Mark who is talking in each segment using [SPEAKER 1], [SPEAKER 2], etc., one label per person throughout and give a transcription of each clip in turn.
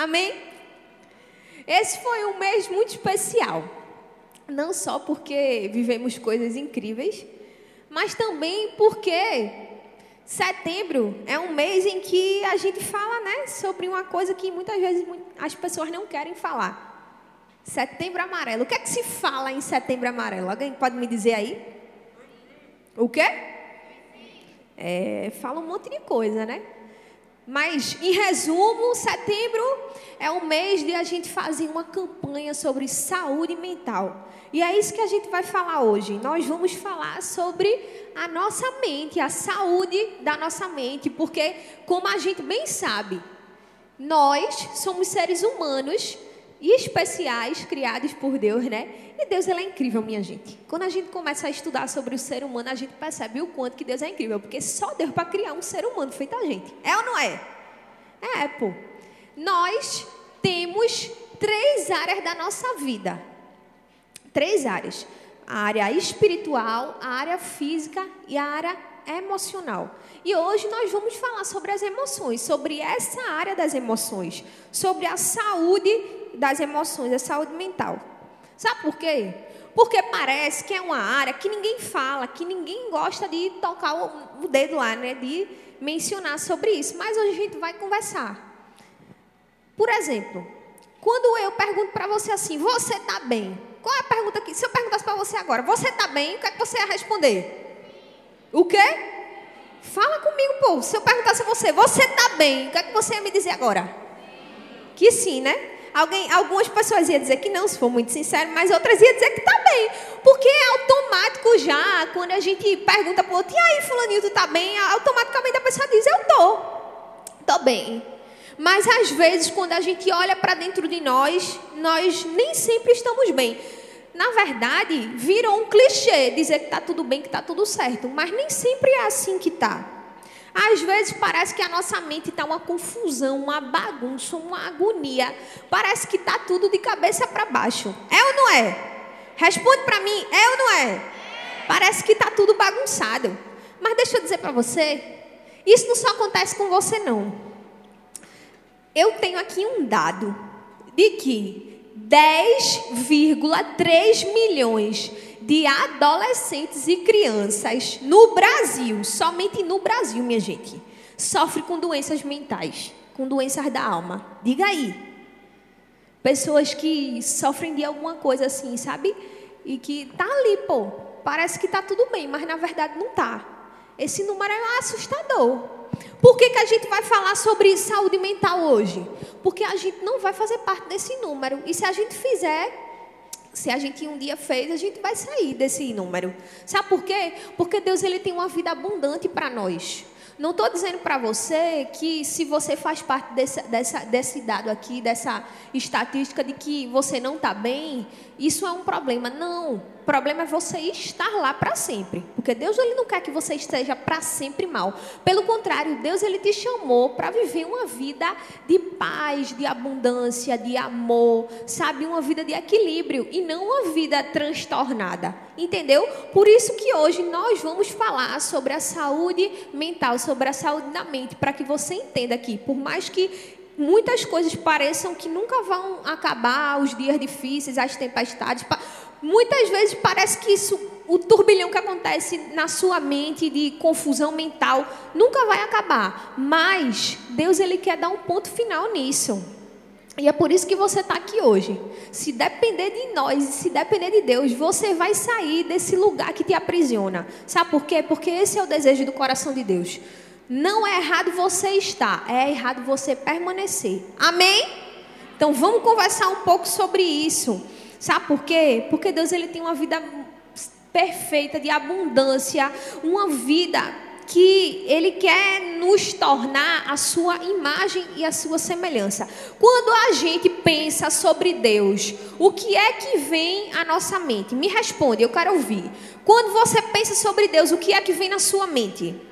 [SPEAKER 1] Amém? Esse foi um mês muito especial. Não só porque vivemos coisas incríveis, mas também porque setembro é um mês em que a gente fala, né, sobre uma coisa que muitas vezes as pessoas não querem falar. Setembro amarelo. O que é que se fala em setembro amarelo? Alguém pode me dizer aí? O quê? É, fala um monte de coisa, né? Mas, em resumo, setembro é o mês de a gente fazer uma campanha sobre saúde mental. E é isso que a gente vai falar hoje. Nós vamos falar sobre a nossa mente, a saúde da nossa mente, porque, como a gente bem sabe, nós somos seres humanos especiais criados por Deus, né? E Deus ele é incrível, minha gente. Quando a gente começa a estudar sobre o ser humano, a gente percebe o quanto que Deus é incrível, porque só Deus para criar um ser humano feito a gente. É ou não é? É, pô. Nós temos três áreas da nossa vida. Três áreas: a área espiritual, a área física e a área emocional. E hoje nós vamos falar sobre as emoções, sobre essa área das emoções, sobre a saúde das emoções, a saúde mental. Sabe por quê? Porque parece que é uma área que ninguém fala, que ninguém gosta de tocar o, dedo lá, né? De mencionar sobre isso. Mas hoje a gente vai conversar. Por exemplo, quando eu pergunto para você assim, você está bem? Qual é a pergunta aqui? Se eu perguntasse para você agora, você está bem? O que é que você ia responder? O quê? Fala comigo, pô. Se eu perguntasse a você, você está bem? O que é que você ia me dizer agora? Que sim, né? Alguém, algumas pessoas iam dizer que não, se for muito sincero, mas outras iam dizer que está bem. Porque é automático já, quando a gente pergunta para o outro, e aí, fulaninho, tu está bem? Automaticamente a pessoa diz, eu estou. Estou bem. Mas às vezes, quando a gente olha para dentro de nós, nós nem sempre estamos bem. Na verdade, virou um clichê dizer que está tudo bem, que está tudo certo. Mas nem sempre é assim que está. Às vezes parece que a nossa mente está uma confusão, uma bagunça, uma agonia. Parece que está tudo de cabeça para baixo. É ou não é? Responde para mim, é ou não é? Parece que está tudo bagunçado. Mas deixa eu dizer para você, isso não só acontece com você não. Eu tenho aqui um dado de que 10,3 milhões de adolescentes e crianças no Brasil, somente no Brasil, minha gente, sofre com doenças mentais, com doenças da alma. Diga aí. Pessoas que sofrem de alguma coisa assim, sabe? E que tá ali, pô, parece que tá tudo bem, mas na verdade não tá. Esse número é assustador. Por que, que a gente vai falar sobre saúde mental hoje? Porque a gente não vai fazer parte desse número. E se a gente fizer, se a gente um dia fez, a gente vai sair desse número. Sabe por quê? Porque Deus ele tem uma vida abundante para nós. Não estou dizendo para você que se você faz parte desse, dessa, desse dado aqui, dessa estatística de que você não está bem, isso é um problema. Não. Problema é você estar lá para sempre. Porque Deus ele não quer que você esteja para sempre mal. Pelo contrário, Deus ele te chamou para viver uma vida de paz, de abundância, de amor, sabe? Uma vida de equilíbrio e não uma vida transtornada. Entendeu? Por isso que hoje nós vamos falar sobre a saúde mental, sobre a saúde da mente, para que você entenda que, por mais que muitas coisas pareçam que nunca vão acabar, os dias difíceis, as tempestades. Muitas vezes parece que isso, o turbilhão que acontece na sua mente de confusão mental nunca vai acabar. Mas Deus ele quer dar um ponto final nisso. E é por isso que você está aqui hoje. Se depender de nós, se depender de Deus, você vai sair desse lugar que te aprisiona. Sabe por quê? Porque esse é o desejo do coração de Deus. Não é errado você estar, é errado você permanecer. Amém? Então vamos conversar um pouco sobre isso. Sabe por quê? Porque Deus ele tem uma vida perfeita de abundância, uma vida que Ele quer nos tornar a sua imagem e a sua semelhança. Quando a gente pensa sobre Deus, o que é que vem à nossa mente? Me responde, eu quero ouvir. Quando você pensa sobre Deus, o que é que vem na sua mente?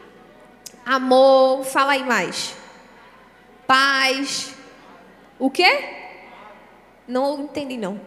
[SPEAKER 1] amor, fala aí mais. Paz. O quê? Não entendi não.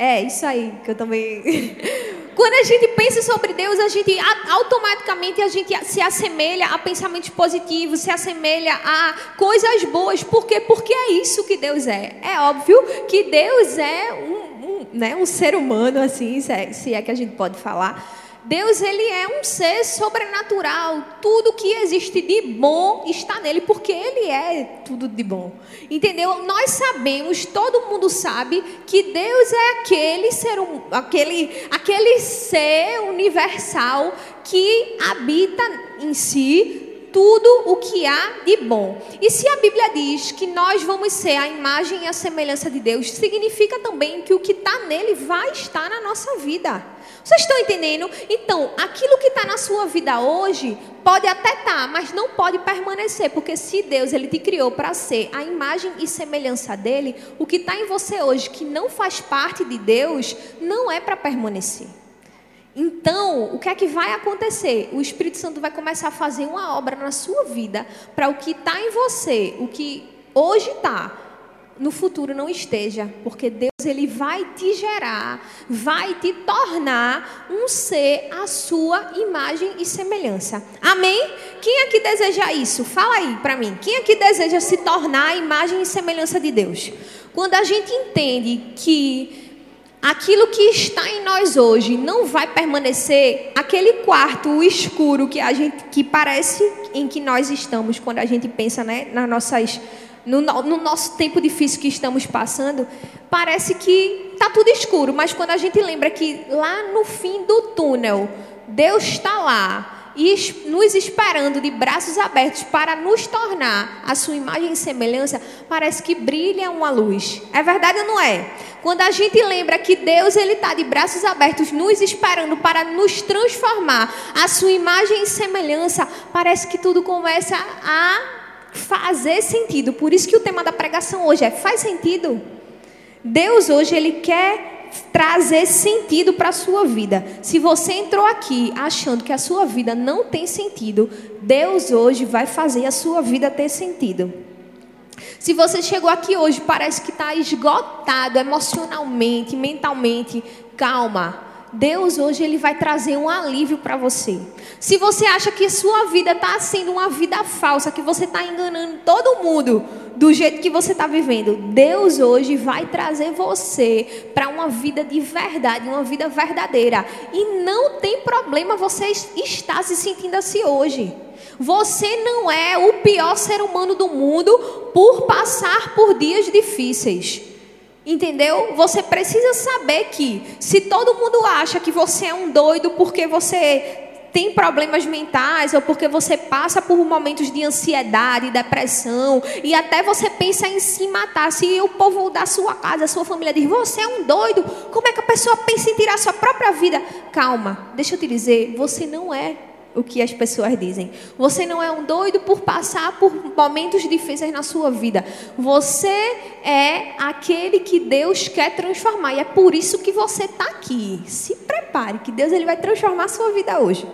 [SPEAKER 1] É, isso aí, que eu também. Quando a gente pensa sobre Deus, a gente automaticamente a gente se assemelha a pensamentos positivos, se assemelha a coisas boas. Por quê? Porque é isso que Deus é. É óbvio que Deus é um, um, né, um ser humano, assim, se é, se é que a gente pode falar Deus ele é um ser sobrenatural. Tudo que existe de bom está nele, porque ele é tudo de bom. Entendeu? Nós sabemos, todo mundo sabe que Deus é aquele ser aquele aquele ser universal que habita em si tudo o que há de bom. E se a Bíblia diz que nós vamos ser a imagem e a semelhança de Deus, significa também que o que está nele vai estar na nossa vida. Vocês estão entendendo? Então, aquilo que está na sua vida hoje pode até estar, tá, mas não pode permanecer, porque se Deus ele te criou para ser a imagem e semelhança dele, o que está em você hoje que não faz parte de Deus não é para permanecer. Então, o que é que vai acontecer? O Espírito Santo vai começar a fazer uma obra na sua vida para o que está em você, o que hoje está, no futuro não esteja, porque Deus ele vai te gerar, vai te tornar um ser à sua imagem e semelhança. Amém? Quem aqui deseja isso? Fala aí para mim. Quem aqui deseja se tornar a imagem e semelhança de Deus? Quando a gente entende que aquilo que está em nós hoje não vai permanecer, aquele quarto escuro que a gente que parece em que nós estamos quando a gente pensa, né, nas nossas no, no nosso tempo difícil que estamos passando, parece que está tudo escuro, mas quando a gente lembra que lá no fim do túnel, Deus está lá e nos esperando de braços abertos para nos tornar a sua imagem e semelhança, parece que brilha uma luz. É verdade ou não é? Quando a gente lembra que Deus ele está de braços abertos, nos esperando para nos transformar a sua imagem e semelhança, parece que tudo começa a fazer sentido. Por isso que o tema da pregação hoje é faz sentido? Deus hoje ele quer trazer sentido para a sua vida. Se você entrou aqui achando que a sua vida não tem sentido, Deus hoje vai fazer a sua vida ter sentido. Se você chegou aqui hoje parece que está esgotado emocionalmente, mentalmente, calma. Deus hoje ele vai trazer um alívio para você. Se você acha que sua vida está sendo uma vida falsa, que você está enganando todo mundo do jeito que você está vivendo, Deus hoje vai trazer você para uma vida de verdade, uma vida verdadeira. E não tem problema você estar se sentindo assim hoje. Você não é o pior ser humano do mundo por passar por dias difíceis. Entendeu? Você precisa saber que se todo mundo acha que você é um doido porque você tem problemas mentais ou porque você passa por momentos de ansiedade, depressão e até você pensa em se matar. Se o povo da sua casa, a sua família diz: "Você é um doido", como é que a pessoa pensa em tirar sua própria vida? Calma, deixa eu te dizer, você não é o que as pessoas dizem. Você não é um doido por passar por momentos difíceis na sua vida. Você é aquele que Deus quer transformar. E é por isso que você está aqui. Se prepare, que Deus ele vai transformar a sua vida hoje.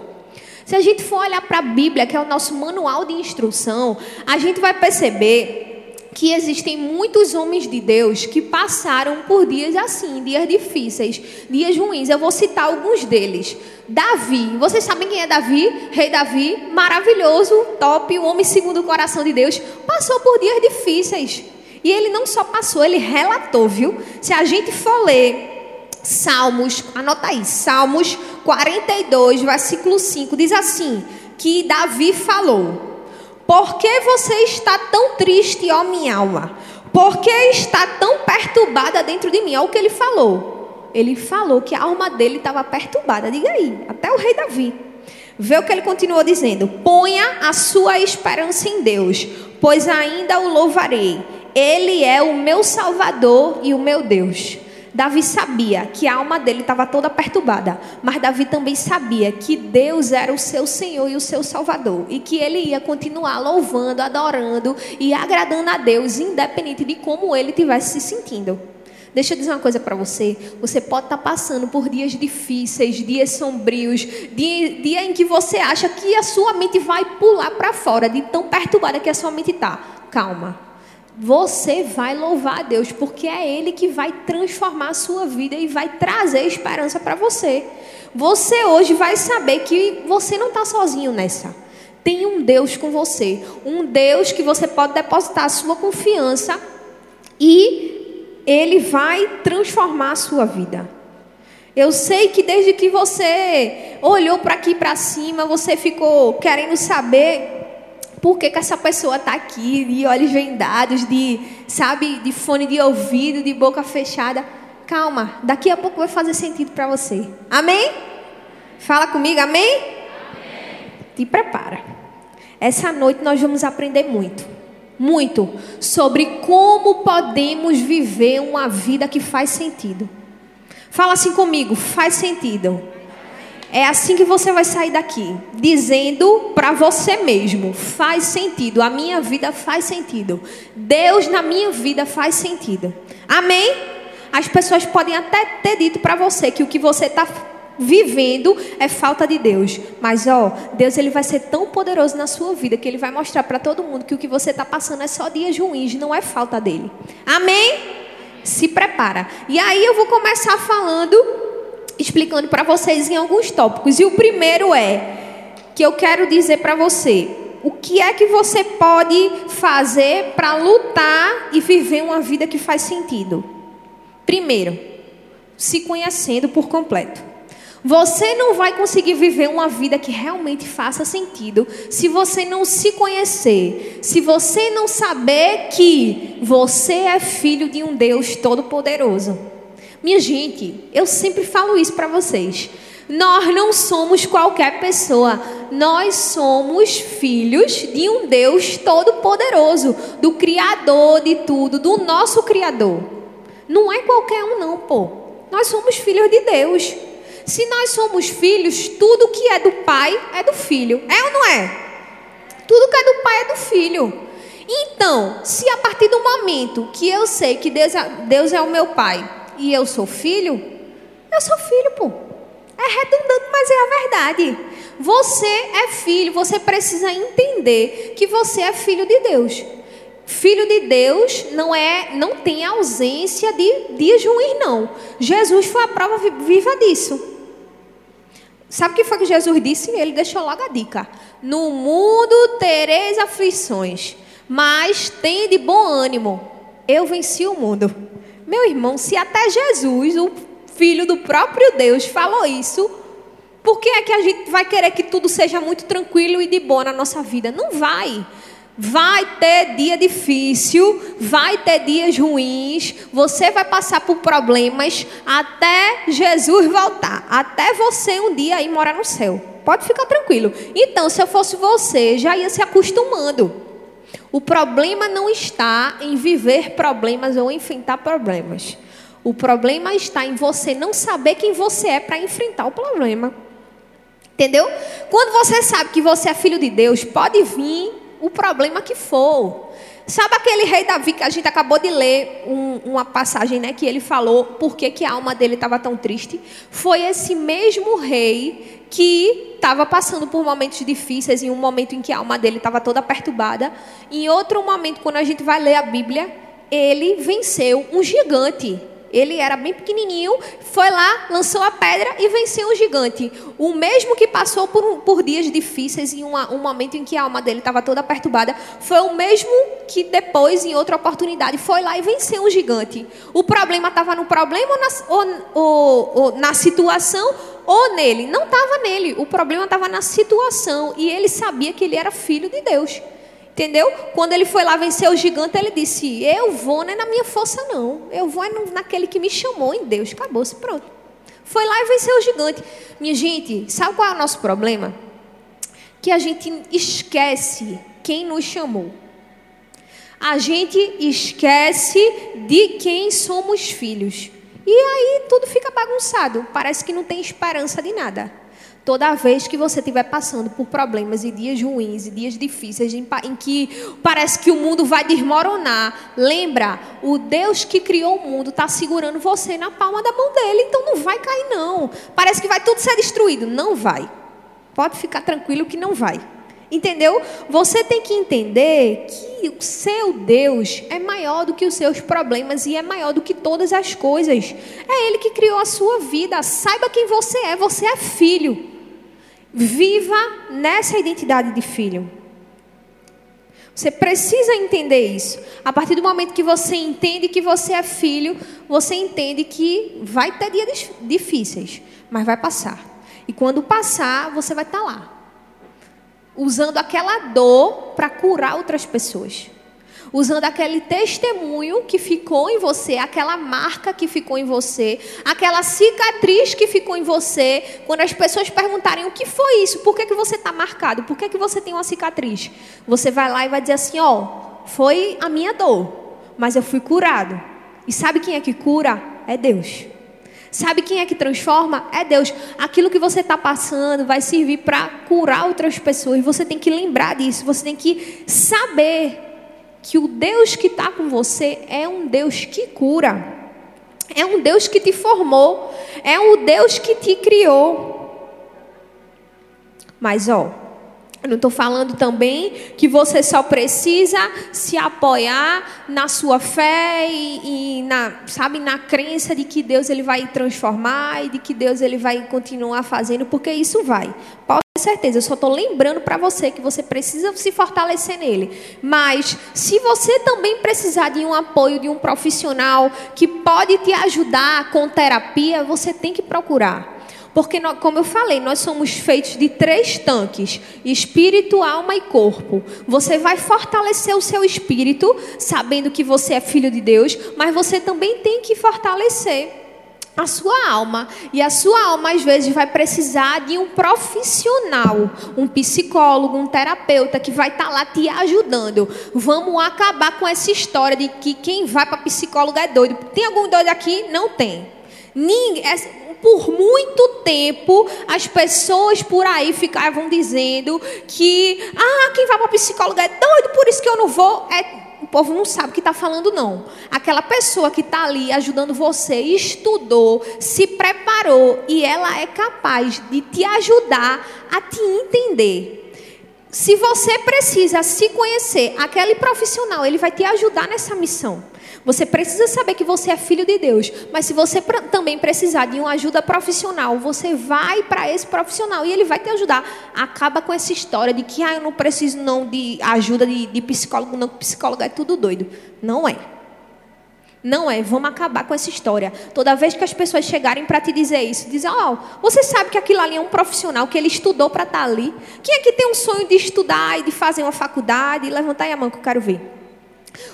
[SPEAKER 1] Se a gente for olhar para a Bíblia, que é o nosso manual de instrução, a gente vai perceber que existem muitos homens de Deus que passaram por dias assim, dias difíceis, dias ruins. Eu vou citar alguns deles. Davi, vocês sabem quem é Davi? Rei Davi, maravilhoso, top, o homem segundo o coração de Deus, passou por dias difíceis. E ele não só passou, ele relatou, viu? Se a gente for ler Salmos, anota aí, Salmos 42, versículo 5, diz assim: que Davi falou. Por que você está tão triste, ó minha alma? Por que está tão perturbada dentro de mim? Olha o que ele falou. Ele falou que a alma dele estava perturbada. Diga aí, até o rei Davi. Vê o que ele continuou dizendo: Ponha a sua esperança em Deus, pois ainda o louvarei. Ele é o meu Salvador e o meu Deus. Davi sabia que a alma dele estava toda perturbada, mas Davi também sabia que Deus era o seu Senhor e o seu Salvador e que ele ia continuar louvando, adorando e agradando a Deus, independente de como ele estivesse se sentindo. Deixa eu dizer uma coisa para você. Você pode estar tá passando por dias difíceis, dias sombrios, dia, dia em que você acha que a sua mente vai pular para fora, de tão perturbada que a sua mente está. Calma. Você vai louvar a Deus, porque é Ele que vai transformar a sua vida e vai trazer esperança para você. Você hoje vai saber que você não está sozinho nessa. Tem um Deus com você, um Deus que você pode depositar a sua confiança e Ele vai transformar a sua vida. Eu sei que desde que você olhou para aqui para cima, você ficou querendo saber por que, que essa pessoa está aqui, de olhos vendados, de, sabe, de fone de ouvido, de boca fechada. Calma, daqui a pouco vai fazer sentido para você. Amém? Fala comigo, amém? amém? Te prepara. Essa noite nós vamos aprender muito, muito sobre como podemos viver uma vida que faz sentido. Fala assim comigo, faz sentido. É assim que você vai sair daqui, dizendo para você mesmo: faz sentido, a minha vida faz sentido, Deus na minha vida faz sentido. Amém? As pessoas podem até ter dito para você que o que você está vivendo é falta de Deus, mas ó, Deus ele vai ser tão poderoso na sua vida que ele vai mostrar para todo mundo que o que você está passando é só dias ruins, não é falta dele. Amém? se prepara. E aí eu vou começar falando, explicando para vocês em alguns tópicos. E o primeiro é que eu quero dizer para você o que é que você pode fazer para lutar e viver uma vida que faz sentido. Primeiro, se conhecendo por completo. Você não vai conseguir viver uma vida que realmente faça sentido se você não se conhecer, se você não saber que você é filho de um Deus todo-poderoso. Minha gente, eu sempre falo isso para vocês. Nós não somos qualquer pessoa, nós somos filhos de um Deus todo-poderoso, do Criador de tudo, do nosso Criador. Não é qualquer um, não, pô. Nós somos filhos de Deus. Se nós somos filhos, tudo que é do pai é do filho. É ou não é? Tudo que é do pai é do filho. Então, se a partir do momento que eu sei que Deus é, Deus é o meu pai e eu sou filho, eu sou filho, pô. É redundante, mas é a verdade. Você é filho, você precisa entender que você é filho de Deus. Filho de Deus não é, não tem ausência de dias ruins, não. Jesus foi a prova viva disso. Sabe o que foi que Jesus disse? Ele deixou logo a dica. No mundo tereis aflições, mas tem de bom ânimo. Eu venci o mundo. Meu irmão, se até Jesus, o filho do próprio Deus, falou isso, por que é que a gente vai querer que tudo seja muito tranquilo e de boa na nossa vida? Não vai. Vai ter dia difícil, vai ter dias ruins, você vai passar por problemas até Jesus voltar, até você um dia ir morar no céu. Pode ficar tranquilo. Então, se eu fosse você, já ia se acostumando. O problema não está em viver problemas ou enfrentar problemas. O problema está em você não saber quem você é para enfrentar o problema. Entendeu? Quando você sabe que você é filho de Deus, pode vir o problema que for. Sabe aquele rei Davi que a gente acabou de ler um, uma passagem, né, que ele falou por que, que a alma dele estava tão triste? Foi esse mesmo rei que estava passando por momentos difíceis, em um momento em que a alma dele estava toda perturbada. Em outro momento, quando a gente vai ler a Bíblia, ele venceu um gigante. Ele era bem pequenininho, foi lá, lançou a pedra e venceu o gigante. O mesmo que passou por, por dias difíceis em uma, um momento em que a alma dele estava toda perturbada, foi o mesmo que depois, em outra oportunidade, foi lá e venceu o gigante. O problema estava no problema ou na, ou, ou, ou na situação ou nele? Não estava nele. O problema estava na situação. E ele sabia que ele era filho de Deus. Entendeu? Quando ele foi lá vencer o gigante, ele disse: Eu vou, não é na minha força, não. Eu vou é naquele que me chamou em Deus. Acabou-se, pronto. Foi lá e venceu o gigante. Minha gente, sabe qual é o nosso problema? Que a gente esquece quem nos chamou. A gente esquece de quem somos filhos. E aí tudo fica bagunçado. Parece que não tem esperança de nada. Toda vez que você estiver passando por problemas e dias ruins e dias difíceis em, que parece que o mundo vai desmoronar, lembra, o Deus que criou o mundo está segurando você na palma da mão dele, então não vai cair não. Parece que vai tudo ser destruído, não vai. Pode ficar tranquilo que não vai. Entendeu? Você tem que entender que o seu Deus é maior do que os seus problemas e é maior do que todas as coisas. É Ele que criou a sua vida. Saiba quem você é. Você é filho. Viva nessa identidade de filho. Você precisa entender isso. A partir do momento que você entende que você é filho, você entende que vai ter dias difíceis, mas vai passar. E quando passar, você vai estar lá, usando aquela dor para curar outras pessoas usando aquele testemunho que ficou em você, aquela marca que ficou em você, aquela cicatriz que ficou em você. Quando as pessoas perguntarem o que foi isso, por que, que você está marcado, por que, que você tem uma cicatriz, você vai lá e vai dizer assim: ó, oh, foi a minha dor, mas eu fui curado. E sabe quem é que cura? É Deus. Sabe quem é que transforma? É Deus. Aquilo que você está passando vai servir para curar outras pessoas. Você tem que lembrar disso. Você tem que saber que o Deus que está com você é um Deus que cura, é um Deus que te formou, é um Deus que te criou. Mas, ó, eu não estou falando também que você só precisa se apoiar na sua fé e, e, na, sabe, na crença de que Deus ele vai transformar e de que Deus ele vai continuar fazendo, porque isso vai. Ter certeza, eu só estou lembrando para você que você precisa se fortalecer nele. Mas se você também precisar de um apoio de um profissional que pode te ajudar com terapia, você tem que procurar. Porque, como eu falei, nós somos feitos de três tanques: espírito, alma e corpo. Você vai fortalecer o seu espírito, sabendo que você é filho de Deus, mas você também tem que fortalecer a sua alma. E a sua alma, às vezes, vai precisar de um profissional, um psicólogo, um terapeuta que vai estar tá lá te ajudando. Vamos acabar com essa história de que quem vai para psicólogo é doido. Tem algum doido aqui? Não tem. Ninguém, por muito tempo, as pessoas por aí ficavam dizendo que, ah, quem vai para psicólogo é doido, por isso que eu não vou. É, o povo não sabe o que está falando, não. Aquela pessoa que está ali ajudando você, estudou, se preparou e ela é capaz de te ajudar a te entender. Se você precisa se conhecer, aquele profissional, ele vai te ajudar nessa missão. Você precisa saber que você é filho de Deus, mas se você também precisar de uma ajuda profissional, você vai para esse profissional e ele vai te ajudar. Acaba com essa história de que ah, eu não preciso não de ajuda de, de psicólogo, não, psicólogo é tudo doido. Não é. Não é, vamos acabar com essa história. Toda vez que as pessoas chegarem para te dizer isso, dizer, ó, oh, você sabe que aquilo ali é um profissional, que ele estudou para estar tá ali. Quem é que tem um sonho de estudar e de fazer uma faculdade? Levanta aí a mão que eu quero ver.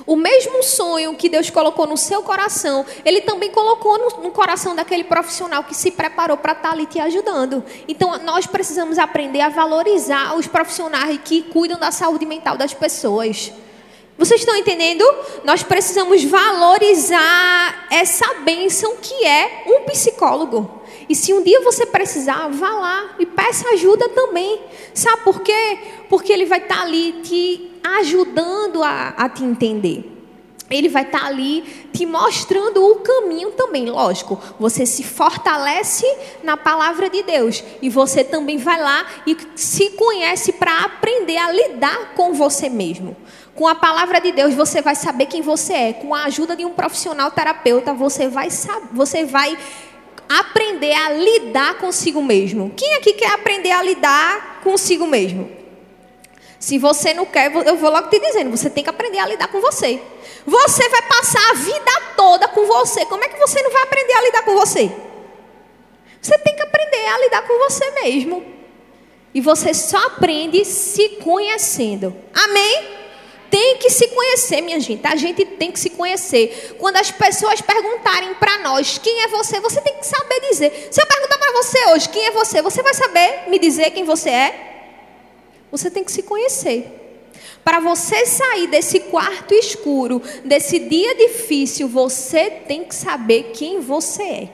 [SPEAKER 1] O mesmo sonho que Deus colocou no seu coração, Ele também colocou no, no coração daquele profissional que se preparou para estar tá ali te ajudando. Então, nós precisamos aprender a valorizar os profissionais que cuidam da saúde mental das pessoas. Vocês estão entendendo? Nós precisamos valorizar essa bênção que é um psicólogo. E se um dia você precisar, vá lá e peça ajuda também. Sabe por quê? Porque ele vai estar tá ali te ajudando a, a te entender. Ele vai estar tá ali te mostrando o caminho também, lógico. Você se fortalece na palavra de Deus e você também vai lá e se conhece para aprender a lidar com você mesmo. Com a palavra de Deus você vai saber quem você é. Com a ajuda de um profissional terapeuta você vai saber, você vai aprender a lidar consigo mesmo. Quem aqui quer aprender a lidar consigo mesmo? Se você não quer, eu vou logo te dizendo, você tem que aprender a lidar com você. Você vai passar a vida toda com você. Como é que você não vai aprender a lidar com você? Você tem que aprender a lidar com você mesmo. E você só aprende se conhecendo. Amém? Tem que se conhecer, minha gente. A gente tem que se conhecer. Quando as pessoas perguntarem para nós quem é você, você tem que saber dizer. Se eu perguntar para você hoje quem é você, você vai saber me dizer quem você é? Você tem que se conhecer. Para você sair desse quarto escuro, desse dia difícil, você tem que saber quem você é.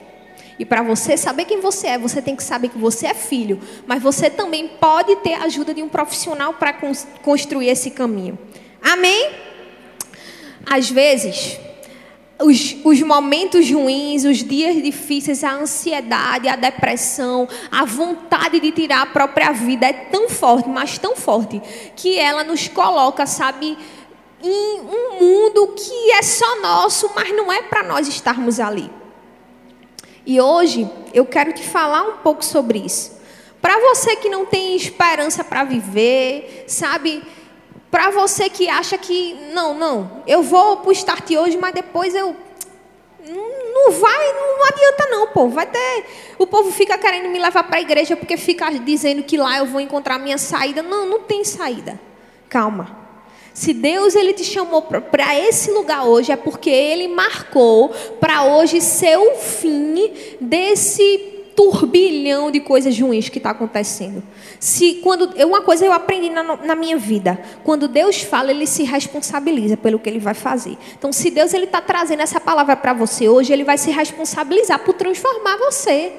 [SPEAKER 1] E para você saber quem você é, você tem que saber que você é filho. Mas você também pode ter a ajuda de um profissional para construir esse caminho. Amém? Às vezes, os, os, momentos ruins, os dias difíceis, a ansiedade, a depressão, a vontade de tirar a própria vida é tão forte, mas tão forte, que ela nos coloca, sabe, em um mundo que é só nosso, mas não é para nós estarmos ali. E hoje eu quero te falar um pouco sobre isso. Para você que não tem esperança para viver, sabe? Para você que acha que, não, não, eu vou para o start hoje, mas depois eu. Não vai, não adianta não, pô. Vai ter. O povo fica querendo me levar para a igreja porque fica dizendo que lá eu vou encontrar a minha saída. Não, não tem saída. Calma. Se Deus ele te chamou para esse lugar hoje, é porque ele marcou para hoje ser o fim desse turbilhão de coisas ruins que está acontecendo. Se quando uma coisa eu aprendi na, na, minha vida, quando Deus fala, Ele se responsabiliza pelo que Ele vai fazer. Então, se Deus ele está trazendo essa palavra para você hoje, Ele vai se responsabilizar por transformar você.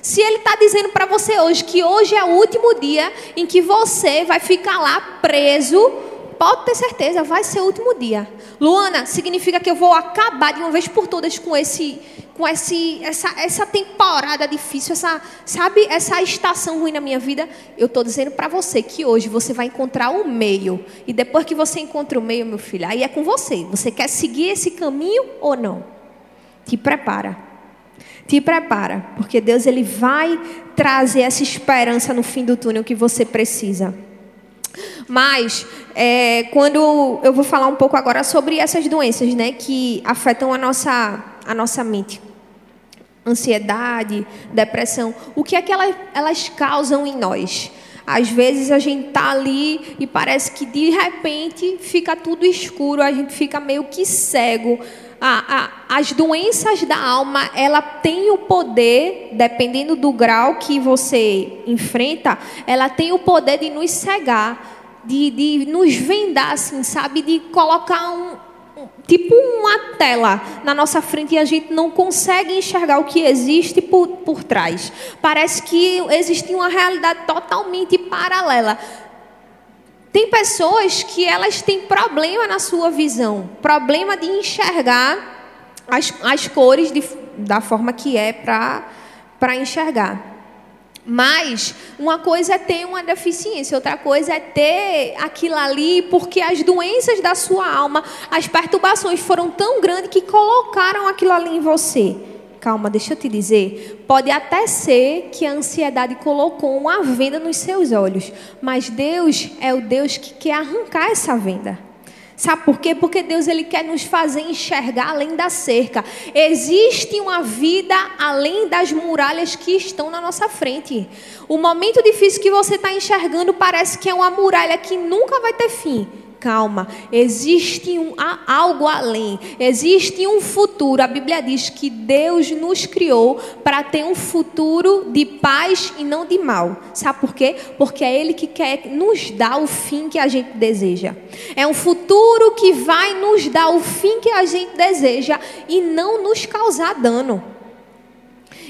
[SPEAKER 1] Se Ele está dizendo para você hoje que hoje é o último dia em que você vai ficar lá preso pode ter certeza, vai ser o último dia. Luana, significa que eu vou acabar de uma vez por todas com esse com esse, essa, essa temporada difícil, essa, sabe, essa estação ruim na minha vida, eu estou dizendo para você que hoje você vai encontrar o meio. E depois que você encontra o meio, meu filho, aí é com você. Você quer seguir esse caminho ou não? Te prepara. Te prepara, porque Deus ele vai trazer essa esperança no fim do túnel que você precisa. Mas é, quando eu vou falar um pouco agora sobre essas doenças, né, que afetam a nossa a nossa mente, ansiedade, depressão, o que é que elas, elas causam em nós? Às vezes a gente tá ali e parece que de repente fica tudo escuro, a gente fica meio que cego. as doenças da alma, ela tem o poder, dependendo do grau que você enfrenta, ela tem o poder de nos cegar de, de nos vendar, assim, sabe? De colocar um, tipo uma tela na nossa frente e a gente não consegue enxergar o que existe por, por trás. Parece que existe uma realidade totalmente paralela. Tem pessoas que elas têm problema na sua visão, problema de enxergar as, as cores de, da forma que é para enxergar. Mas uma coisa é ter uma deficiência, outra coisa é ter aquilo ali, porque as doenças da sua alma, as perturbações foram tão grandes que colocaram aquilo ali em você. Calma, deixa eu te dizer. Pode até ser que a ansiedade colocou uma venda nos seus olhos, mas Deus é o Deus que quer arrancar essa venda. Sabe por quê? Porque Deus ele quer nos fazer enxergar além da cerca. Existe uma vida além das muralhas que estão na nossa frente. O momento difícil que você está enxergando parece que é uma muralha que nunca vai ter fim calma, existe um, algo além, existe um futuro. A Bíblia diz que Deus nos criou para ter um futuro de paz e não de mal. Sabe por quê? Porque é Ele que quer nos dar o fim que a gente deseja. É um futuro que vai nos dar o fim que a gente deseja e não nos causar dano.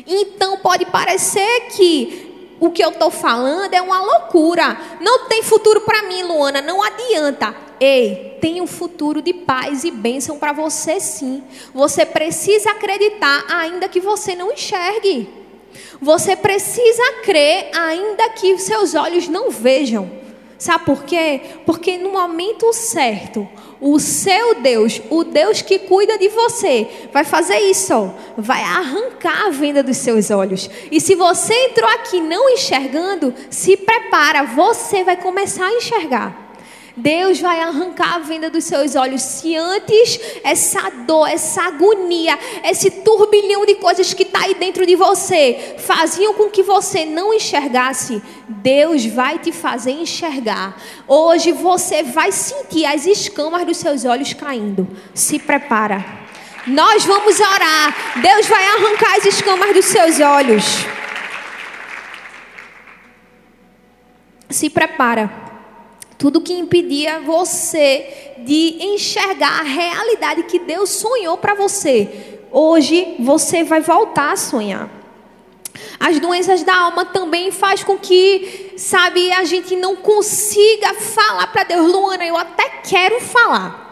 [SPEAKER 1] Então pode parecer que o que eu estou falando é uma loucura. Não tem futuro para mim, Luana, não adianta. Ei, tem um futuro de paz e bênção para você sim. Você precisa acreditar, ainda que você não enxergue. Você precisa crer, ainda que seus olhos não vejam. Sabe por quê? Porque no momento certo, o seu Deus, o Deus que cuida de você, vai fazer isso, vai arrancar a venda dos seus olhos. E se você entrou aqui não enxergando, se prepara, você vai começar a enxergar. Deus vai arrancar a venda dos seus olhos. Se antes essa dor, essa agonia, esse turbilhão de coisas que está aí dentro de você faziam com que você não enxergasse, Deus vai te fazer enxergar. Hoje você vai sentir as escamas dos seus olhos caindo. Se prepara. Nós vamos orar. Deus vai arrancar as escamas dos seus olhos. Se prepara. Tudo que impedia você de enxergar a realidade que Deus sonhou para você. Hoje você vai voltar a sonhar. As doenças da alma também faz com que, sabe, a gente não consiga falar para Deus, Luana, eu até quero falar.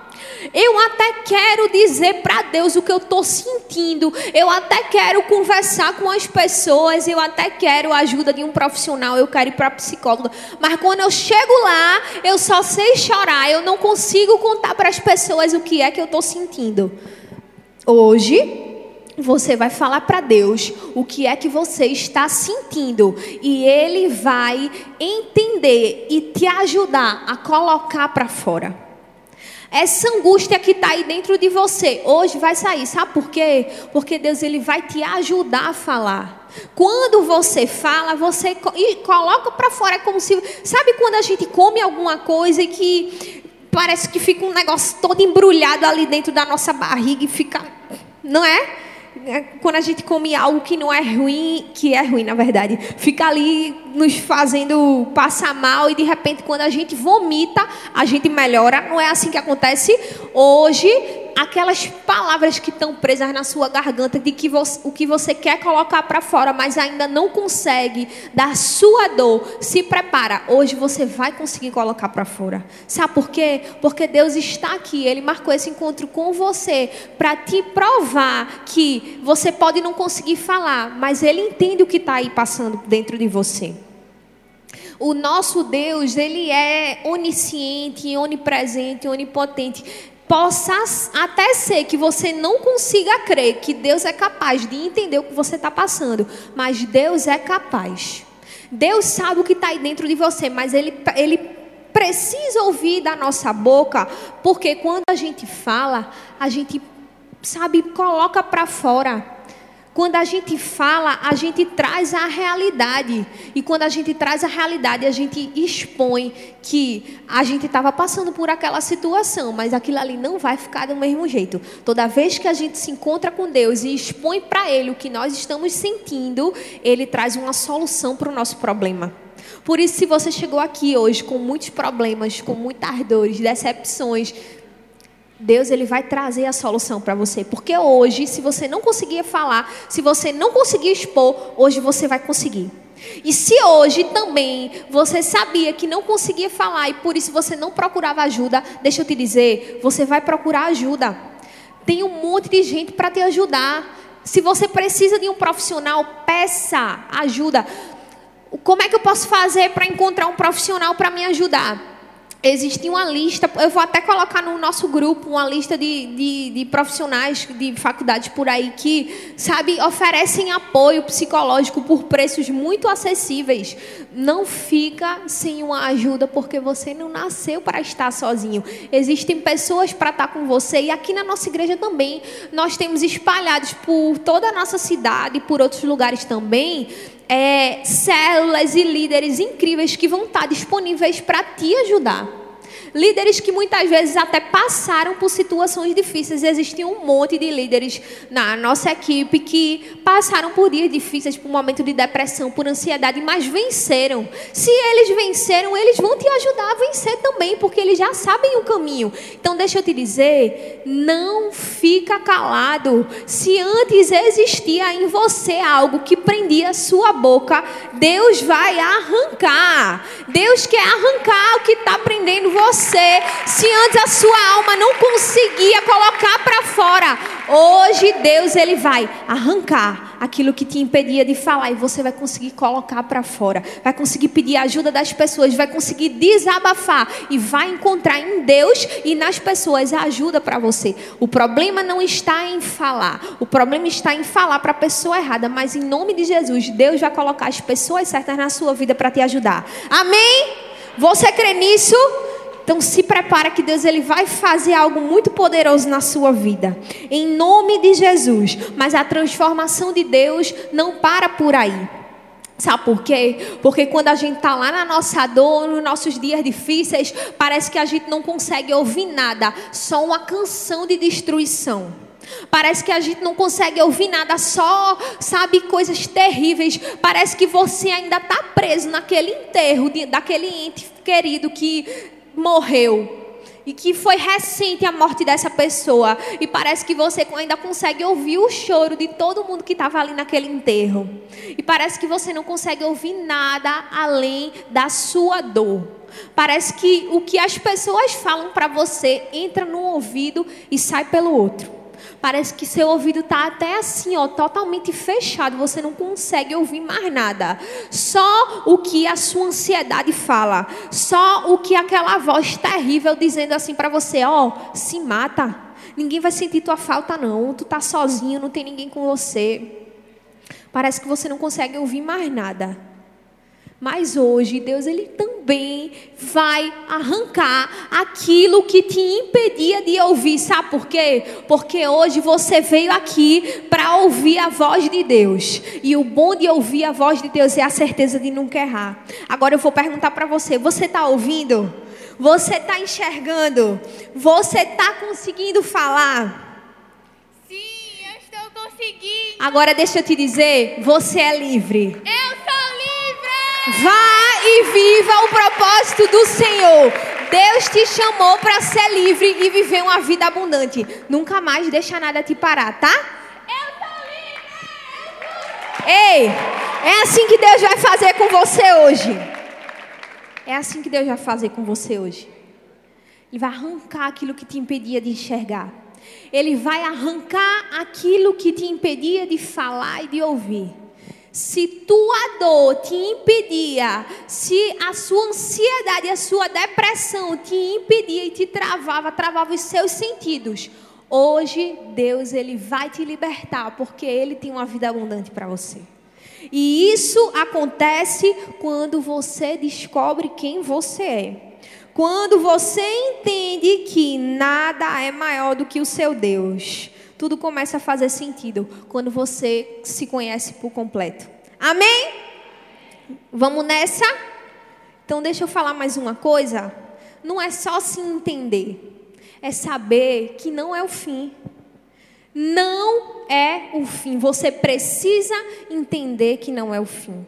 [SPEAKER 1] Eu até quero dizer para Deus o que eu estou sentindo. Eu até quero conversar com as pessoas. Eu até quero a ajuda de um profissional. Eu quero ir para psicóloga. Mas quando eu chego lá, eu só sei chorar. Eu não consigo contar para as pessoas o que é que eu estou sentindo. Hoje, você vai falar para Deus o que é que você está sentindo e Ele vai entender e te ajudar a colocar para fora. Essa angústia que está aí dentro de você hoje vai sair, sabe por quê? Porque Deus ele vai te ajudar a falar. Quando você fala, você coloca para fora, é como se, sabe quando a gente come alguma coisa e que parece que fica um negócio todo embrulhado ali dentro da nossa barriga e fica, não é? Quando a gente come algo que não é ruim, que é ruim na verdade, fica ali nos fazendo passar mal e de repente quando a gente vomita, a gente melhora. Não é assim que acontece hoje aquelas palavras que estão presas na sua garganta de que você, o que você quer colocar para fora, mas ainda não consegue, da sua dor, se prepara. Hoje você vai conseguir colocar para fora. Sabe por quê? Porque Deus está aqui, ele marcou esse encontro com você para te provar que você pode não conseguir falar, mas ele entende o que está aí passando dentro de você. O nosso Deus, ele é onisciente, onipresente, onipotente possa até ser que você não consiga crer que Deus é capaz de entender o que você está passando, mas Deus é capaz. Deus sabe o que está aí dentro de você, mas Ele, Ele precisa ouvir da nossa boca, porque quando a gente fala, a gente, sabe, coloca para fora. Quando a gente fala, a gente traz a realidade. E quando a gente traz a realidade, a gente expõe que a gente estava passando por aquela situação, mas aquilo ali não vai ficar do mesmo jeito. Toda vez que a gente se encontra com Deus e expõe para Ele o que nós estamos sentindo, Ele traz uma solução para o nosso problema. Por isso, se você chegou aqui hoje com muitos problemas, com muitas dores, decepções, Deus ele vai trazer a solução para você, porque hoje, se você não conseguia falar, se você não conseguia expor, hoje você vai conseguir. E se hoje também você sabia que não conseguia falar e por isso você não procurava ajuda, deixa eu te dizer, você vai procurar ajuda. Tem um monte de gente para te ajudar. Se você precisa de um profissional, peça ajuda. Como é que eu posso fazer para encontrar um profissional para me ajudar? Existe uma lista, eu vou até colocar no nosso grupo uma lista de, de, de, profissionais de faculdades por aí que, sabe, oferecem apoio psicológico por preços muito acessíveis. Não fica sem uma ajuda porque você não nasceu para estar sozinho. Existem pessoas para estar com você e aqui na nossa igreja também nós temos espalhados por toda a nossa cidade e por outros lugares também é, células e líderes incríveis que vão estar disponíveis para te ajudar. Líderes que muitas vezes até passaram por situações difíceis. Existem um monte de líderes na nossa equipe que passaram por dias difíceis, por um momento de depressão, por ansiedade, mas venceram. Se eles venceram, eles vão te ajudar a vencer também, porque eles já sabem o caminho. Então, deixa eu te dizer, não fica calado. Se antes existia em você algo que prendia a sua boca, Deus vai arrancar. Deus quer arrancar o que está prendendo você você, se antes a sua alma não conseguia colocar para fora, hoje Deus ele vai arrancar aquilo que te impedia de falar e você vai conseguir colocar para fora, vai conseguir pedir ajuda das pessoas, vai conseguir desabafar e vai encontrar em Deus e nas pessoas a ajuda para você. O problema não está em falar, o problema está em falar para a pessoa errada, mas em nome de Jesus, Deus vai colocar as pessoas certas na sua vida para te ajudar. Amém? Você crê nisso? Então se prepara que Deus ele vai fazer algo muito poderoso na sua vida. Em nome de Jesus. Mas a transformação de Deus não para por aí. Sabe por quê? Porque quando a gente está lá na nossa dor, nos nossos dias difíceis, parece que a gente não consegue ouvir nada, só uma canção de destruição. Parece que a gente não consegue ouvir nada, só sabe coisas terríveis. Parece que você ainda está preso naquele enterro de, daquele ente querido que morreu. E que foi recente a morte dessa pessoa. E parece que você ainda consegue ouvir o choro de todo mundo que estava ali naquele enterro. E parece que você não consegue ouvir nada além da sua dor. Parece que o que as pessoas falam para você entra num ouvido e sai pelo outro. Parece que seu ouvido está até assim, ó, totalmente fechado. Você não consegue ouvir mais nada. Só o que a sua ansiedade fala. Só o que aquela voz terrível dizendo assim para você, ó, se mata. Ninguém vai sentir tua falta não. Tu tá sozinho, não tem ninguém com você. Parece que você não consegue ouvir mais nada. Mas hoje Deus ele também vai arrancar aquilo que te impedia de ouvir. Sabe por quê? Porque hoje você veio aqui para ouvir a voz de Deus. E o bom de ouvir a voz de Deus é a certeza de nunca errar. Agora eu vou perguntar para você: você está ouvindo? Você está enxergando? Você está conseguindo falar?
[SPEAKER 2] Sim, eu estou conseguindo.
[SPEAKER 1] Agora deixa eu te dizer: você é livre.
[SPEAKER 2] Eu!
[SPEAKER 1] Vá e viva o propósito do Senhor. Deus te chamou para ser livre e viver uma vida abundante. Nunca mais deixa nada te parar, tá?
[SPEAKER 2] Eu livre!
[SPEAKER 1] Ei, é assim que Deus vai fazer com você hoje. É assim que Deus vai fazer com você hoje. Ele vai arrancar aquilo que te impedia de enxergar. Ele vai arrancar aquilo que te impedia de falar e de ouvir. Se tua dor te impedia, se a sua ansiedade, a sua depressão te impedia e te travava, travava os seus sentidos, hoje Deus ele vai te libertar, porque ele tem uma vida abundante para você. E isso acontece quando você descobre quem você é. Quando você entende que nada é maior do que o seu Deus tudo começa a fazer sentido quando você se conhece por completo. Amém? Vamos nessa? Então, deixa eu falar mais uma coisa. Não é só se entender, é saber que não é o fim. Não é o fim. Você precisa entender que não é o fim.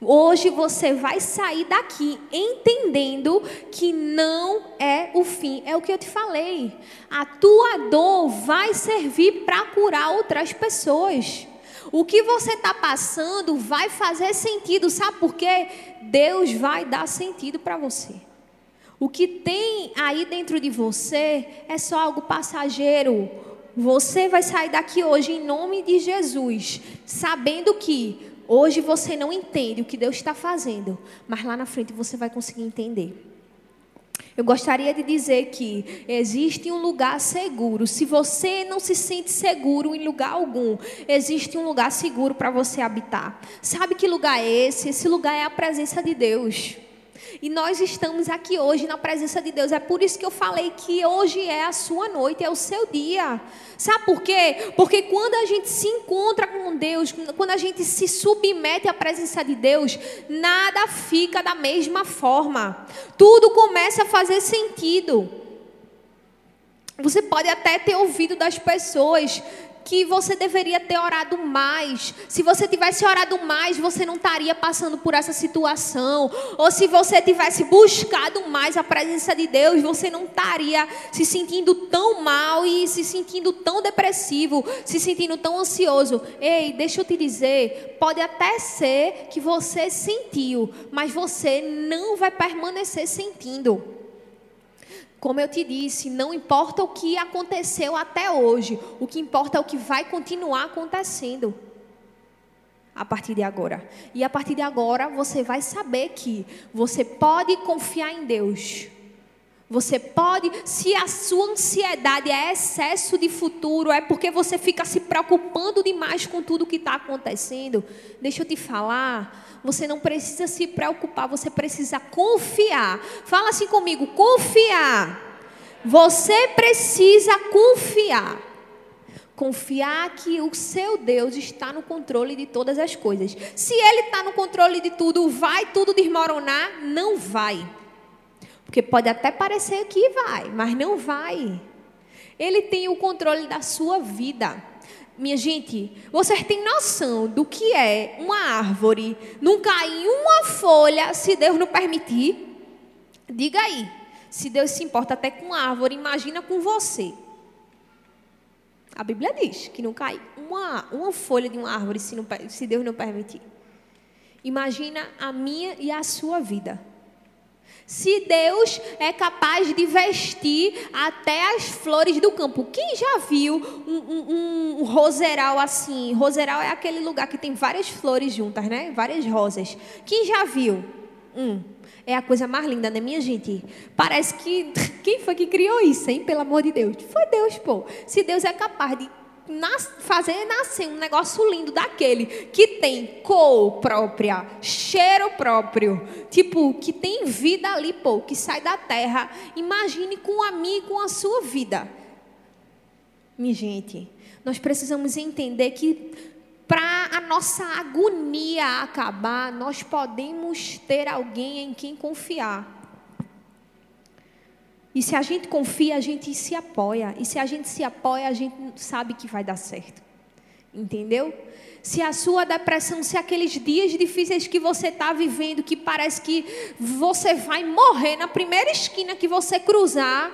[SPEAKER 1] Hoje você vai sair daqui entendendo que não é o fim. É o que eu te falei. A tua dor vai servir para curar outras pessoas. O que você está passando vai fazer sentido, sabe por quê? Deus vai dar sentido para você. O que tem aí dentro de você é só algo passageiro. Você vai sair daqui hoje em nome de Jesus, sabendo que Hoje você não entende o que Deus está fazendo, mas lá na frente você vai conseguir entender. Eu gostaria de dizer que existe um lugar seguro. Se você não se sente seguro em lugar algum, existe um lugar seguro para você habitar. Sabe que lugar é esse? Esse lugar é a presença de Deus. E nós estamos aqui hoje na presença de Deus. É por isso que eu falei que hoje é a sua noite, é o seu dia. Sabe por quê? Porque quando a gente se encontra com Deus, quando a gente se submete à presença de Deus, nada fica da mesma forma. Tudo começa a fazer sentido. Você pode até ter ouvido das pessoas que você deveria ter orado mais. Se você tivesse orado mais, você não estaria passando por essa situação. Ou se você tivesse buscado mais a presença de Deus, você não estaria se sentindo tão mal e se sentindo tão depressivo, se sentindo tão ansioso. Ei, deixa eu te dizer, pode até ser que você sentiu, mas você não vai permanecer sentindo. Como eu te disse, não importa o que aconteceu até hoje, o que importa é o que vai continuar acontecendo a partir de agora. E a partir de agora você vai saber que você pode confiar em Deus. Você pode, se a sua ansiedade é excesso de futuro, é porque você fica se preocupando demais com tudo que está acontecendo. Deixa eu te falar, você não precisa se preocupar, você precisa confiar. Fala assim comigo: confiar. Você precisa confiar. Confiar que o seu Deus está no controle de todas as coisas. Se Ele está no controle de tudo, vai tudo desmoronar? Não vai. Porque pode até parecer que vai, mas não vai. Ele tem o controle da sua vida. Minha gente, vocês têm noção do que é uma árvore não cair uma folha se Deus não permitir? Diga aí. Se Deus se importa até com a árvore, imagina com você. A Bíblia diz que não cai uma, uma folha de uma árvore se, não, se Deus não permitir. Imagina a minha e a sua vida. Se Deus é capaz de vestir até as flores do campo. Quem já viu um, um, um roseral assim? Roseral é aquele lugar que tem várias flores juntas, né? Várias rosas. Quem já viu? Hum, é a coisa mais linda, né, minha gente? Parece que. Quem foi que criou isso, hein? Pelo amor de Deus. Foi Deus, pô. Se Deus é capaz de nas, fazer nascer um negócio lindo daquele que tem cor própria, cheiro próprio, tipo, que tem vida ali, pô, que sai da terra. Imagine com a minha e com a sua vida. Minha gente, nós precisamos entender que para a nossa agonia acabar, nós podemos ter alguém em quem confiar. E se a gente confia, a gente se apoia. E se a gente se apoia, a gente sabe que vai dar certo. Entendeu? Se a sua depressão, se aqueles dias difíceis que você está vivendo, que parece que você vai morrer na primeira esquina que você cruzar,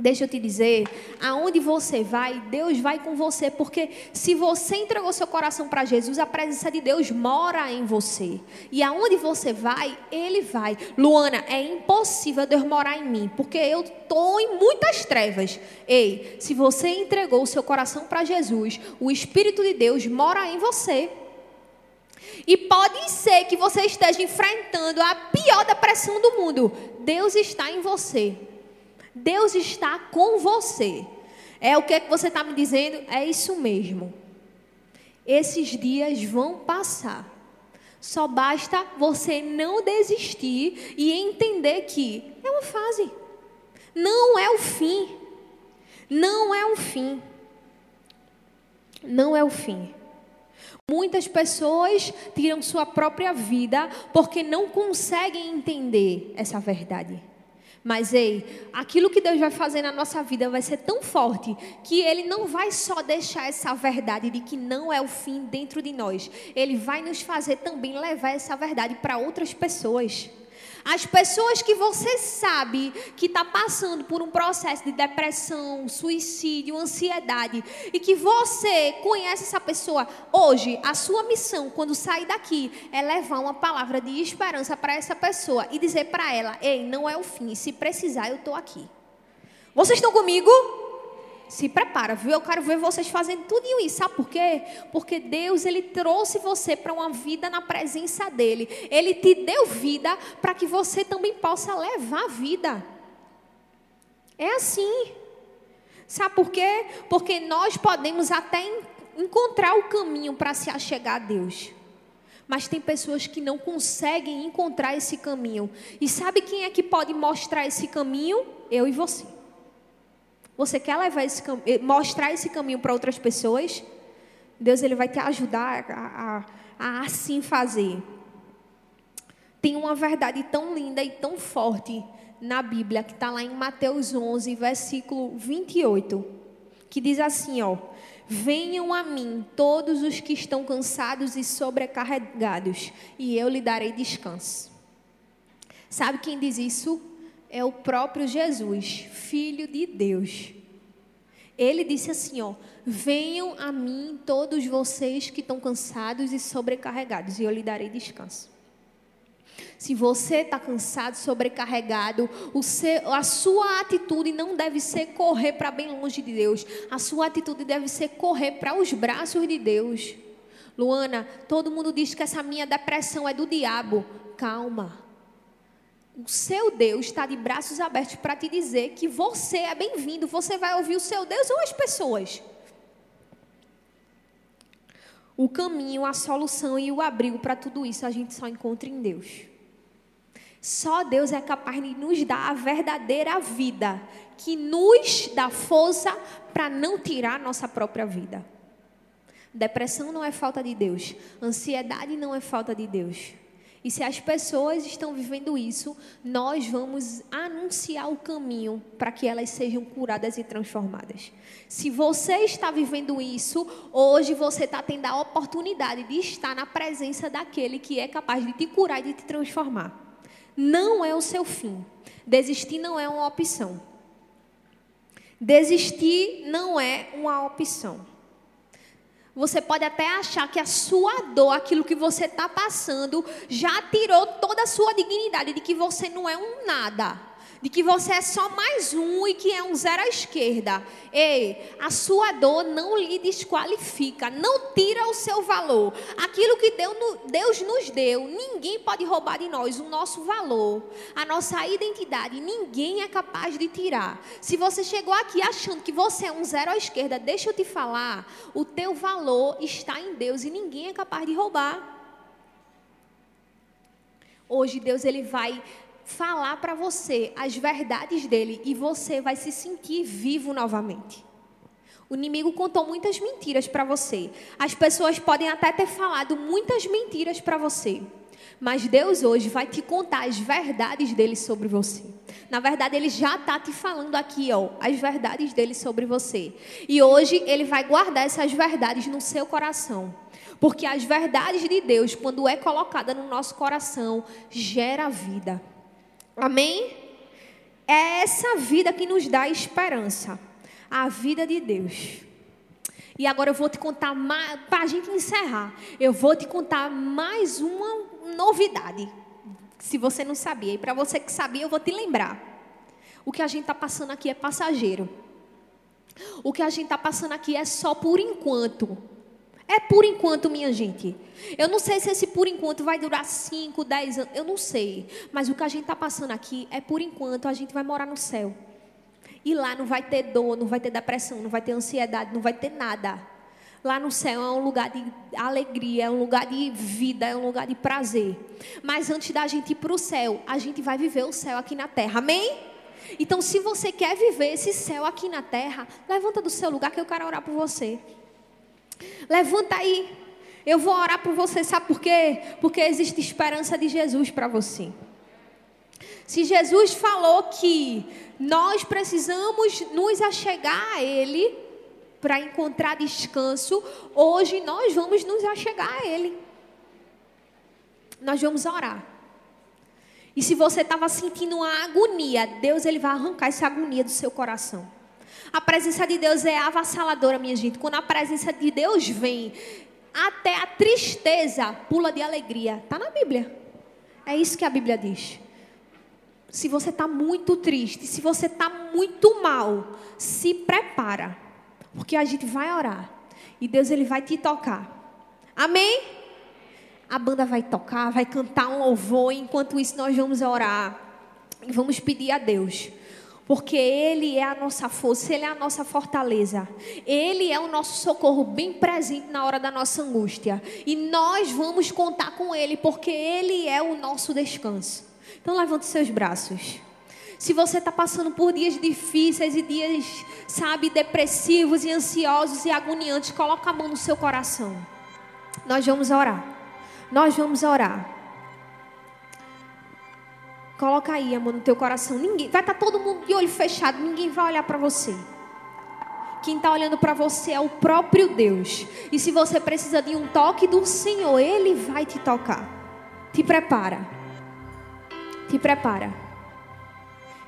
[SPEAKER 1] Deixa eu te dizer, aonde você vai, Deus vai com você, porque se você entregou seu coração para Jesus, a presença de Deus mora em você. E aonde você vai, Ele vai. Luana, é impossível Deus morar em mim, porque eu estou em muitas trevas. Ei, se você entregou seu coração para Jesus, o Espírito de Deus mora em você. E pode ser que você esteja enfrentando a pior depressão do mundo. Deus está em você. Deus está com você. É o que, é que você está me dizendo? É isso mesmo. Esses dias vão passar. Só basta você não desistir e entender que é uma fase. Não é o fim. Não é o fim. Não é o fim. Muitas pessoas tiram sua própria vida porque não conseguem entender essa verdade. Mas ei, aquilo que Deus vai fazer na nossa vida vai ser tão forte que Ele não vai só deixar essa verdade de que não é o fim dentro de nós. Ele vai nos fazer também levar essa verdade para outras pessoas. As pessoas que você sabe que está passando por um processo de depressão, suicídio, ansiedade, e que você conhece essa pessoa, hoje, a sua missão, quando sair daqui, é levar uma palavra de esperança para essa pessoa e dizer para ela: ei, não é o fim, se precisar, eu estou aqui. Vocês estão comigo? Se prepara, viu? Eu quero ver vocês fazendo tudo isso. Sabe por quê? Porque Deus, Ele trouxe você para uma vida na presença dEle. Ele te deu vida para que você também possa levar vida. É assim. Sabe por quê? Porque nós podemos até encontrar o caminho para se achegar a Deus. Mas tem pessoas que não conseguem encontrar esse caminho. E sabe quem é que pode mostrar esse caminho? Eu e você. Você quer levar esse eh, mostrar esse caminho para outras pessoas? Deus ele vai te ajudar a, a, a assim fazer. Tem uma verdade tão linda e tão forte na Bíblia que está lá em Mateus 11, versículo 28, que diz assim, ó: Venham a mim todos os que estão cansados e sobrecarregados, e eu lhe darei descanso. Sabe quem diz isso? É o próprio Jesus, Filho de Deus. Ele disse assim: ó, venham a mim todos vocês que estão cansados e sobrecarregados, e eu lhe darei descanso. Se você está cansado, sobrecarregado, seu, a sua atitude não deve ser correr para bem longe de Deus. A sua atitude deve ser correr para os braços de Deus. Luana, todo mundo diz que essa minha depressão é do diabo. Calma o seu Deus está de braços abertos para te dizer que você é bem-vindo. Você vai ouvir o seu Deus ou as pessoas? O caminho, a solução e o abrigo para tudo isso a gente só encontra em Deus. Só Deus é capaz de nos dar a verdadeira vida, que nos dá força para não tirar a nossa própria vida. Depressão não é falta de Deus, ansiedade não é falta de Deus. E se as pessoas estão vivendo isso, nós vamos anunciar o caminho para que elas sejam curadas e transformadas. Se você está vivendo isso, hoje você está tendo a oportunidade de estar na presença daquele que é capaz de te curar e de te transformar. Não é o seu fim. Desistir não é uma opção. Desistir não é uma opção. Você pode até achar que a sua dor, aquilo que você está passando, já tirou toda a sua dignidade, de que você não é um nada de que você é só mais um e que é um zero à esquerda. Ei, a sua dor não lhe desqualifica, não tira o seu valor. Aquilo que Deus nos deu, ninguém pode roubar de nós o nosso valor, a nossa identidade, ninguém é capaz de tirar. Se você chegou aqui achando que você é um zero à esquerda, deixa eu te falar, o teu valor está em Deus e ninguém é capaz de roubar. Hoje Deus ele vai falar para você as verdades dele e você vai se sentir vivo novamente. O inimigo contou muitas mentiras para você. As pessoas podem até ter falado muitas mentiras para você. Mas Deus hoje vai te contar as verdades dele sobre você. Na verdade, ele já está te falando aqui, ó, as verdades dele sobre você. E hoje ele vai guardar essas verdades no seu coração. Porque as verdades de Deus, quando é colocada no nosso coração, gera vida. Amém? É essa vida que nos dá esperança. A vida de Deus. E agora eu vou te contar para a gente encerrar, eu vou te contar mais uma novidade. Se você não sabia, e para você que sabia, eu vou te lembrar. O que a gente está passando aqui é passageiro. O que a gente está passando aqui é só por enquanto. É por enquanto, minha gente. Eu não sei se esse por enquanto vai durar 5, 10 anos. Eu não sei. Mas o que a gente está passando aqui é por enquanto. A gente vai morar no céu. E lá não vai ter dor, não vai ter depressão, não vai ter ansiedade, não vai ter nada. Lá no céu é um lugar de alegria, é um lugar de vida, é um lugar de prazer. Mas antes da gente ir para o céu, a gente vai viver o céu aqui na terra. Amém? Então, se você quer viver esse céu aqui na terra, levanta do seu lugar que eu quero orar por você. Levanta aí. Eu vou orar por você, sabe por quê? Porque existe esperança de Jesus para você. Se Jesus falou que nós precisamos nos achegar a Ele para encontrar descanso, hoje nós vamos nos achegar a Ele. Nós vamos orar. E se você estava sentindo uma agonia, Deus ele vai arrancar essa agonia do seu coração. A presença de Deus é avassaladora, minha gente. Quando a presença de Deus vem, até a tristeza pula de alegria. Está na Bíblia. É isso que a Bíblia diz. Se você está muito triste, se você está muito mal, se prepara, porque a gente vai orar e Deus ele vai te tocar. Amém? A banda vai tocar, vai cantar um louvor, enquanto isso nós vamos orar e vamos pedir a Deus porque Ele é a nossa força, Ele é a nossa fortaleza, Ele é o nosso socorro bem presente na hora da nossa angústia, e nós vamos contar com Ele, porque Ele é o nosso descanso. Então, levante seus braços. Se você está passando por dias difíceis e dias, sabe, depressivos e ansiosos e agoniantes, coloca a mão no seu coração. Nós vamos orar. Nós vamos orar. Coloca aí a mão no teu coração. Ninguém, vai estar tá todo mundo de olho fechado, ninguém vai olhar para você. Quem está olhando para você é o próprio Deus. E se você precisa de um toque do Senhor, Ele vai te tocar. Te prepara. Te prepara.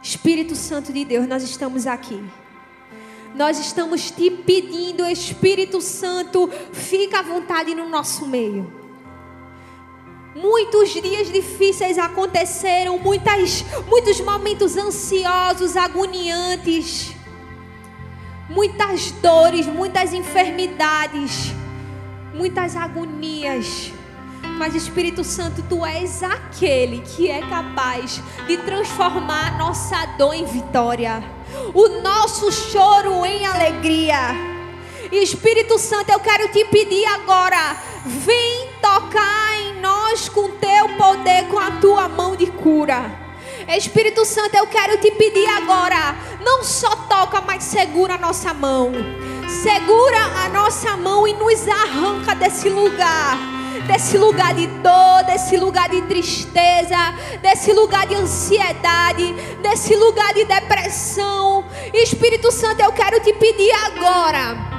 [SPEAKER 1] Espírito Santo de Deus, nós estamos aqui. Nós estamos te pedindo, Espírito Santo, fica à vontade no nosso meio. Muitos dias difíceis aconteceram, muitas, muitos momentos ansiosos, agoniantes, muitas dores, muitas enfermidades, muitas agonias. Mas Espírito Santo, tu és aquele que é capaz de transformar nossa dor em vitória, o nosso choro em alegria. Espírito Santo, eu quero te pedir agora, vem tocar nós com teu poder, com a tua mão de cura. Espírito Santo, eu quero te pedir agora, não só toca, mas segura a nossa mão. Segura a nossa mão e nos arranca desse lugar. Desse lugar de dor, desse lugar de tristeza, desse lugar de ansiedade, desse lugar de depressão. Espírito Santo, eu quero te pedir agora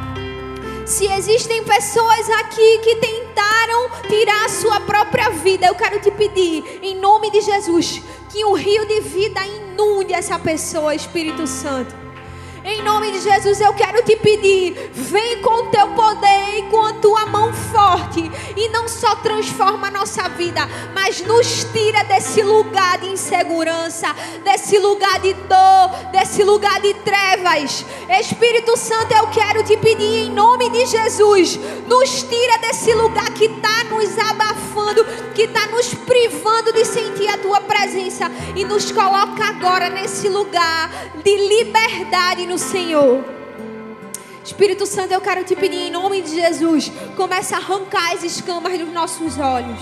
[SPEAKER 1] se existem pessoas aqui que tentaram tirar a sua própria vida, eu quero te pedir, em nome de Jesus, que o rio de vida inunde essa pessoa, Espírito Santo. Em nome de Jesus, eu quero te pedir, vem com o teu poder enquanto forte e não só transforma a nossa vida, mas nos tira desse lugar de insegurança, desse lugar de dor, desse lugar de trevas. Espírito Santo, eu quero te pedir em nome de Jesus, nos tira desse lugar que está nos abafando, que está nos privando de sentir a tua presença e nos coloca agora nesse lugar de liberdade no Senhor. Espírito Santo, eu quero te pedir em nome de Jesus, comece a arrancar as escamas dos nossos olhos.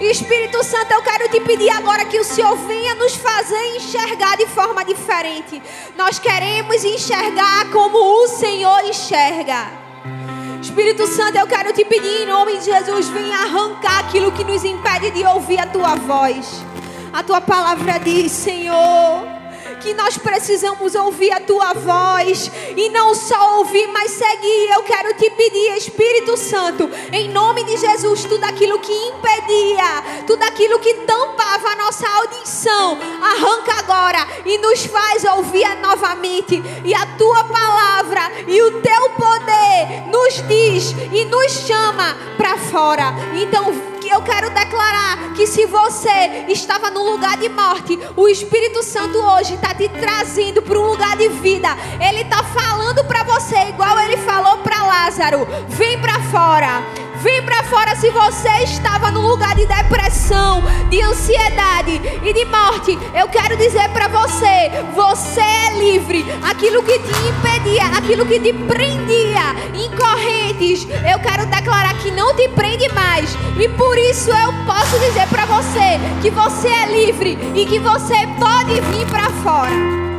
[SPEAKER 1] Espírito Santo, eu quero te pedir agora que o Senhor venha nos fazer enxergar de forma diferente. Nós queremos enxergar como o Senhor enxerga. Espírito Santo, eu quero te pedir em nome de Jesus, venha arrancar aquilo que nos impede de ouvir a tua voz. A tua palavra diz, Senhor que nós precisamos ouvir a tua voz e não só ouvir, mas seguir. Eu quero te pedir, Espírito Santo, em nome de Jesus, tudo aquilo que impedia, tudo aquilo que tampava a nossa audição, arranca agora e nos faz ouvir novamente. E a tua palavra e o teu poder nos diz e nos chama para fora. Então, eu quero declarar que se você estava no lugar de morte, o Espírito Santo hoje está te trazendo para um lugar de vida. Ele está falando para você, igual ele falou para Lázaro: vem para fora. Vem para fora se você estava no lugar de depressão, de ansiedade e de morte. Eu quero dizer para você, você é livre. Aquilo que te impedia, aquilo que te prendia em correntes, eu quero declarar que não te prende mais. E por isso eu posso dizer para você que você é livre e que você pode vir para fora.